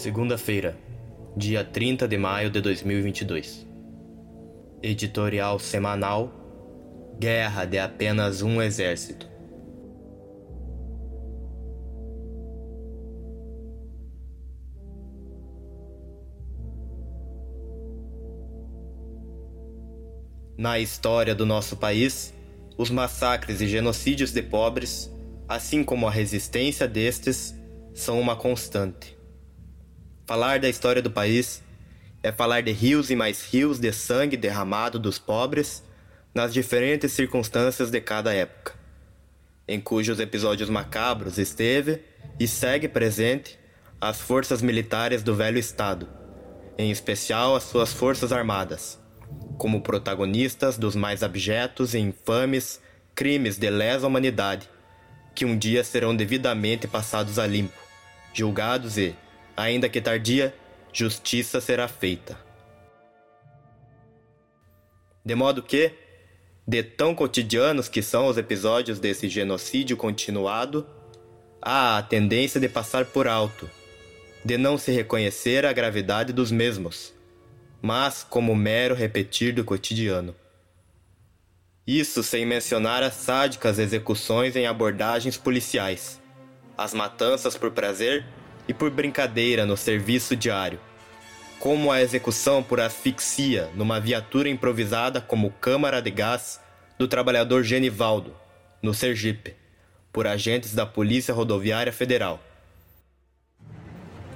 Segunda-feira, dia 30 de maio de 2022. Editorial semanal Guerra de apenas um exército. Na história do nosso país, os massacres e genocídios de pobres, assim como a resistência destes, são uma constante. Falar da história do país é falar de rios e mais rios de sangue derramado dos pobres nas diferentes circunstâncias de cada época, em cujos episódios macabros esteve e segue presente as forças militares do velho Estado, em especial as suas forças armadas como protagonistas dos mais abjetos e infames crimes de lesa humanidade, que um dia serão devidamente passados a limpo, julgados e, ainda que tardia, justiça será feita. De modo que, de tão cotidianos que são os episódios desse genocídio continuado, há a tendência de passar por alto, de não se reconhecer a gravidade dos mesmos mas como mero repetir do cotidiano. Isso sem mencionar as sádicas execuções em abordagens policiais, as matanças por prazer e por brincadeira no serviço diário, como a execução por asfixia numa viatura improvisada como câmara de gás do trabalhador Genivaldo, no Sergipe, por agentes da Polícia Rodoviária Federal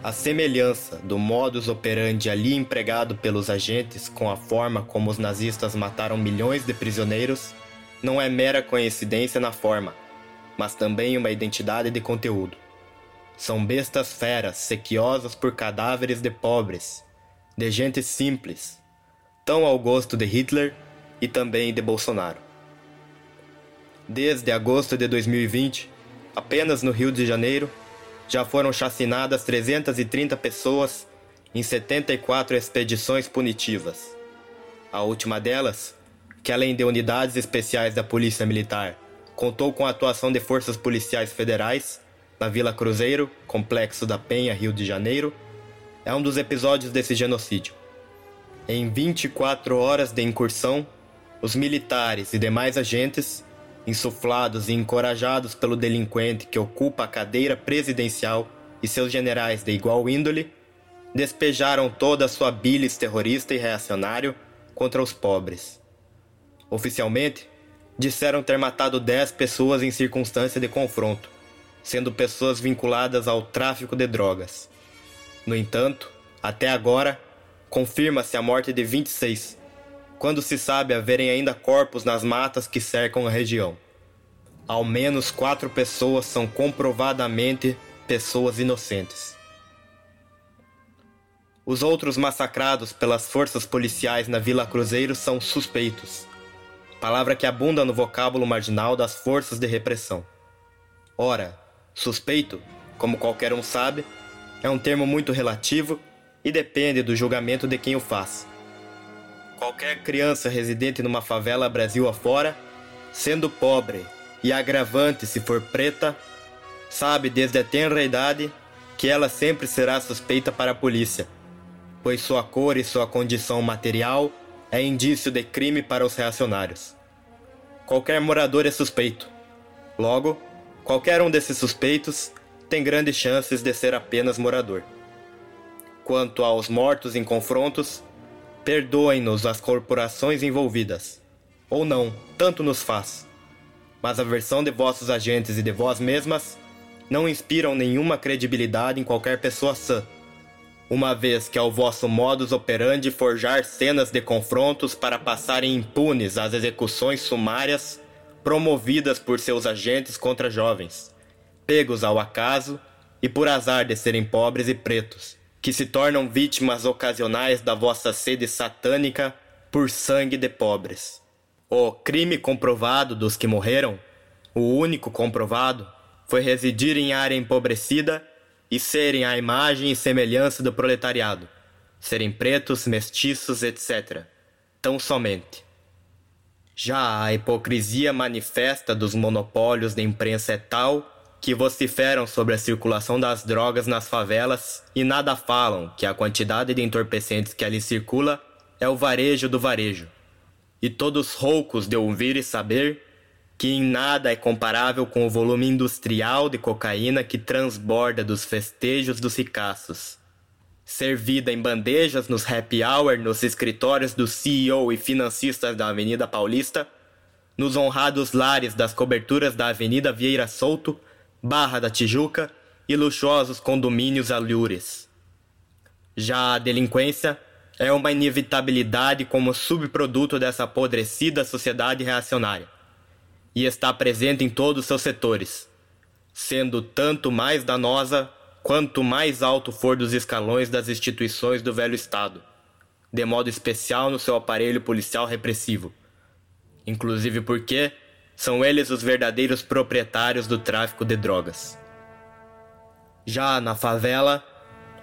a semelhança do modus operandi ali empregado pelos agentes com a forma como os nazistas mataram milhões de prisioneiros não é mera coincidência na forma, mas também uma identidade de conteúdo. São bestas feras sequiosas por cadáveres de pobres, de gente simples, tão ao gosto de Hitler e também de Bolsonaro. Desde agosto de 2020, apenas no Rio de Janeiro, já foram chacinadas 330 pessoas em 74 expedições punitivas. A última delas, que além de unidades especiais da Polícia Militar, contou com a atuação de forças policiais federais na Vila Cruzeiro, Complexo da Penha, Rio de Janeiro, é um dos episódios desse genocídio. Em 24 horas de incursão, os militares e demais agentes insuflados e encorajados pelo delinquente que ocupa a cadeira presidencial e seus generais de igual índole, despejaram toda a sua bilis terrorista e reacionário contra os pobres. Oficialmente, disseram ter matado 10 pessoas em circunstância de confronto, sendo pessoas vinculadas ao tráfico de drogas. No entanto, até agora, confirma-se a morte de 26, quando se sabe haverem ainda corpos nas matas que cercam a região. Ao menos quatro pessoas são comprovadamente pessoas inocentes. Os outros massacrados pelas forças policiais na Vila Cruzeiro são suspeitos, palavra que abunda no vocábulo marginal das forças de repressão. Ora, suspeito, como qualquer um sabe, é um termo muito relativo e depende do julgamento de quem o faz. Qualquer criança residente numa favela Brasil afora, sendo pobre e agravante se for preta, sabe desde a tenra idade que ela sempre será suspeita para a polícia, pois sua cor e sua condição material é indício de crime para os reacionários. qualquer morador é suspeito. Logo, qualquer um desses suspeitos tem grandes chances de ser apenas morador. Quanto aos mortos em confrontos, perdoem-nos as corporações envolvidas. Ou não, tanto nos faz. Mas a versão de vossos agentes e de vós mesmas não inspiram nenhuma credibilidade em qualquer pessoa sã uma vez que é o vosso modus operandi forjar cenas de confrontos para passarem impunes as execuções sumárias promovidas por seus agentes contra jovens, pegos ao acaso e por azar de serem pobres e pretos, que se tornam vítimas ocasionais da vossa sede satânica por sangue de pobres. O crime comprovado dos que morreram, o único comprovado, foi residir em área empobrecida e serem a imagem e semelhança do proletariado, serem pretos, mestiços, etc. Tão somente. Já a hipocrisia manifesta dos monopólios da imprensa é tal que vociferam sobre a circulação das drogas nas favelas e nada falam que a quantidade de entorpecentes que ali circula é o varejo do varejo. E todos roucos de ouvir e saber que em nada é comparável com o volume industrial de cocaína que transborda dos festejos dos ricaços. Servida em bandejas nos happy hour nos escritórios do CEO e financistas da Avenida Paulista, nos honrados lares das coberturas da Avenida Vieira Souto, Barra da Tijuca e luxuosos condomínios alures. Já a delinquência é uma inevitabilidade como subproduto dessa apodrecida sociedade reacionária e está presente em todos os seus setores, sendo tanto mais danosa quanto mais alto for dos escalões das instituições do velho Estado, de modo especial no seu aparelho policial repressivo. Inclusive porque são eles os verdadeiros proprietários do tráfico de drogas. Já na favela,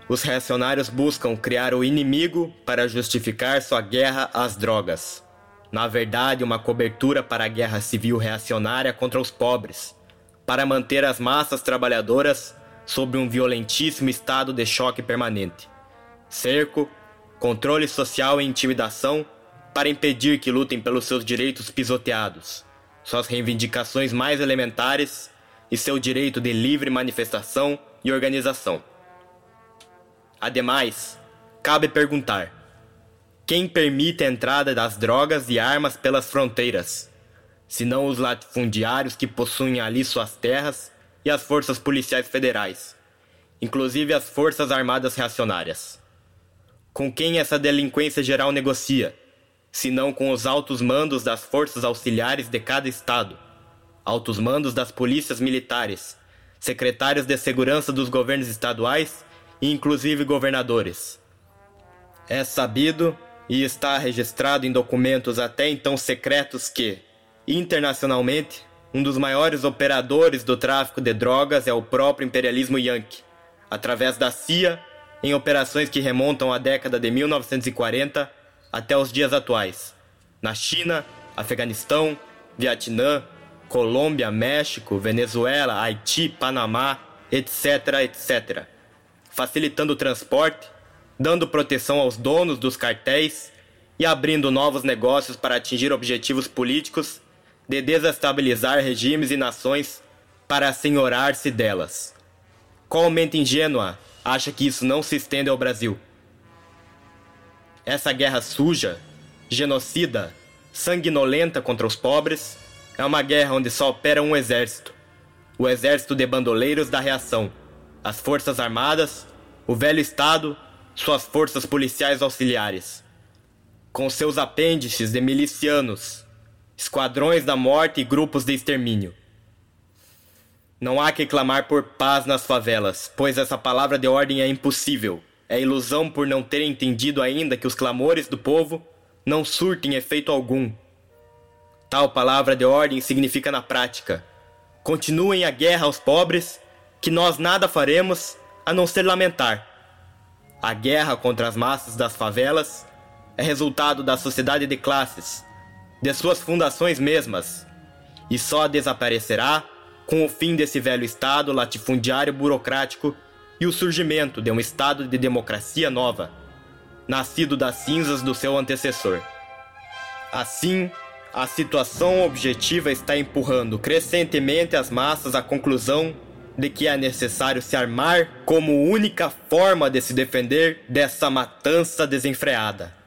os reacionários buscam criar o inimigo para justificar sua guerra às drogas na verdade, uma cobertura para a guerra civil reacionária contra os pobres, para manter as massas trabalhadoras sob um violentíssimo estado de choque permanente. Cerco, controle social e intimidação para impedir que lutem pelos seus direitos pisoteados, suas reivindicações mais elementares e seu direito de livre manifestação e organização. Ademais, cabe perguntar: quem permite a entrada das drogas e armas pelas fronteiras, senão os latifundiários que possuem ali suas terras e as forças policiais federais, inclusive as forças armadas reacionárias. Com quem essa delinquência geral negocia, senão com os altos mandos das forças auxiliares de cada estado, altos mandos das polícias militares, secretários de segurança dos governos estaduais e inclusive governadores. É sabido e está registrado em documentos até então secretos que, internacionalmente, um dos maiores operadores do tráfico de drogas é o próprio imperialismo yankee, através da CIA, em operações que remontam à década de 1940 até os dias atuais, na China, Afeganistão, Vietnã, Colômbia, México, Venezuela, Haiti, Panamá, etc., etc., facilitando o transporte dando proteção aos donos dos cartéis e abrindo novos negócios para atingir objetivos políticos de desestabilizar regimes e nações para assenhorar-se delas. Qual mente ingênua acha que isso não se estende ao Brasil? Essa guerra suja, genocida, sanguinolenta contra os pobres é uma guerra onde só opera um exército: o exército de bandoleiros da reação, as forças armadas, o velho Estado suas forças policiais auxiliares, com seus apêndices de milicianos, esquadrões da morte e grupos de extermínio. Não há que clamar por paz nas favelas, pois essa palavra de ordem é impossível. É ilusão por não ter entendido ainda que os clamores do povo não surtem efeito algum. Tal palavra de ordem significa na prática: continuem a guerra aos pobres, que nós nada faremos a não ser lamentar. A guerra contra as massas das favelas é resultado da sociedade de classes, de suas fundações mesmas, e só desaparecerá com o fim desse velho Estado latifundiário burocrático e o surgimento de um Estado de democracia nova, nascido das cinzas do seu antecessor. Assim, a situação objetiva está empurrando crescentemente as massas à conclusão de que é necessário se armar como única forma de se defender dessa matança desenfreada.